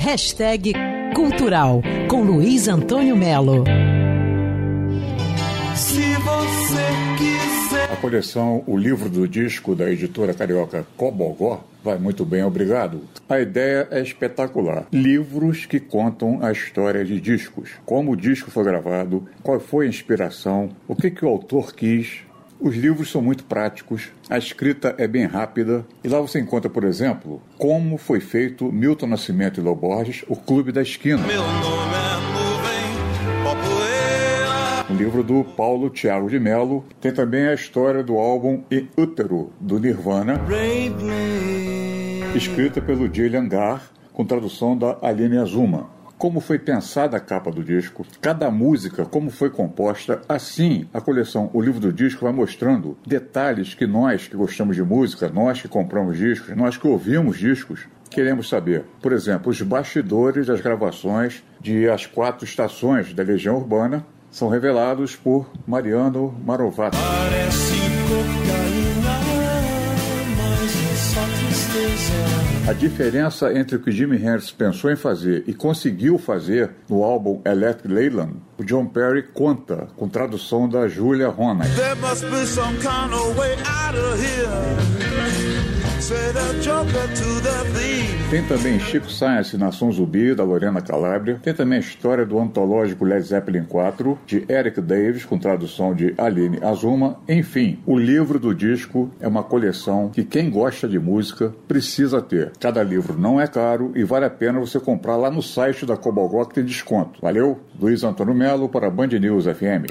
Hashtag Cultural com Luiz Antônio Melo. Se você quiser. A coleção O Livro do Disco da editora carioca Cobogó vai muito bem, obrigado. A ideia é espetacular. Livros que contam a história de discos. Como o disco foi gravado, qual foi a inspiração, o que, que o autor quis, os livros são muito práticos, a escrita é bem rápida e lá você encontra, por exemplo, como foi feito Milton Nascimento e Loborges, O Clube da Esquina. Meu nome é. Um livro do Paulo Thiago de Mello. Tem também a história do álbum In Útero, do Nirvana, escrita pelo Gillian Garr, com tradução da Aline Azuma. Como foi pensada a capa do disco, cada música, como foi composta, assim a coleção O Livro do Disco vai mostrando detalhes que nós que gostamos de música, nós que compramos discos, nós que ouvimos discos, queremos saber. Por exemplo, os bastidores das gravações de As Quatro Estações da Legião Urbana são revelados por Mariano Marovato. Parece A diferença entre o que Jimi Hendrix pensou em fazer e conseguiu fazer no álbum Electric Leyland, o John Perry conta com tradução da Julia some kind of Tem também Chico Science, Nação Zumbi, da Lorena Calabria. Tem também a história do antológico Led Zeppelin 4, de Eric Davis, com tradução de Aline Azuma. Enfim, o livro do disco é uma coleção que quem gosta de música precisa ter. Cada livro não é caro e vale a pena você comprar lá no site da Cobogó que tem desconto. Valeu? Luiz Antônio Melo para Band News FM.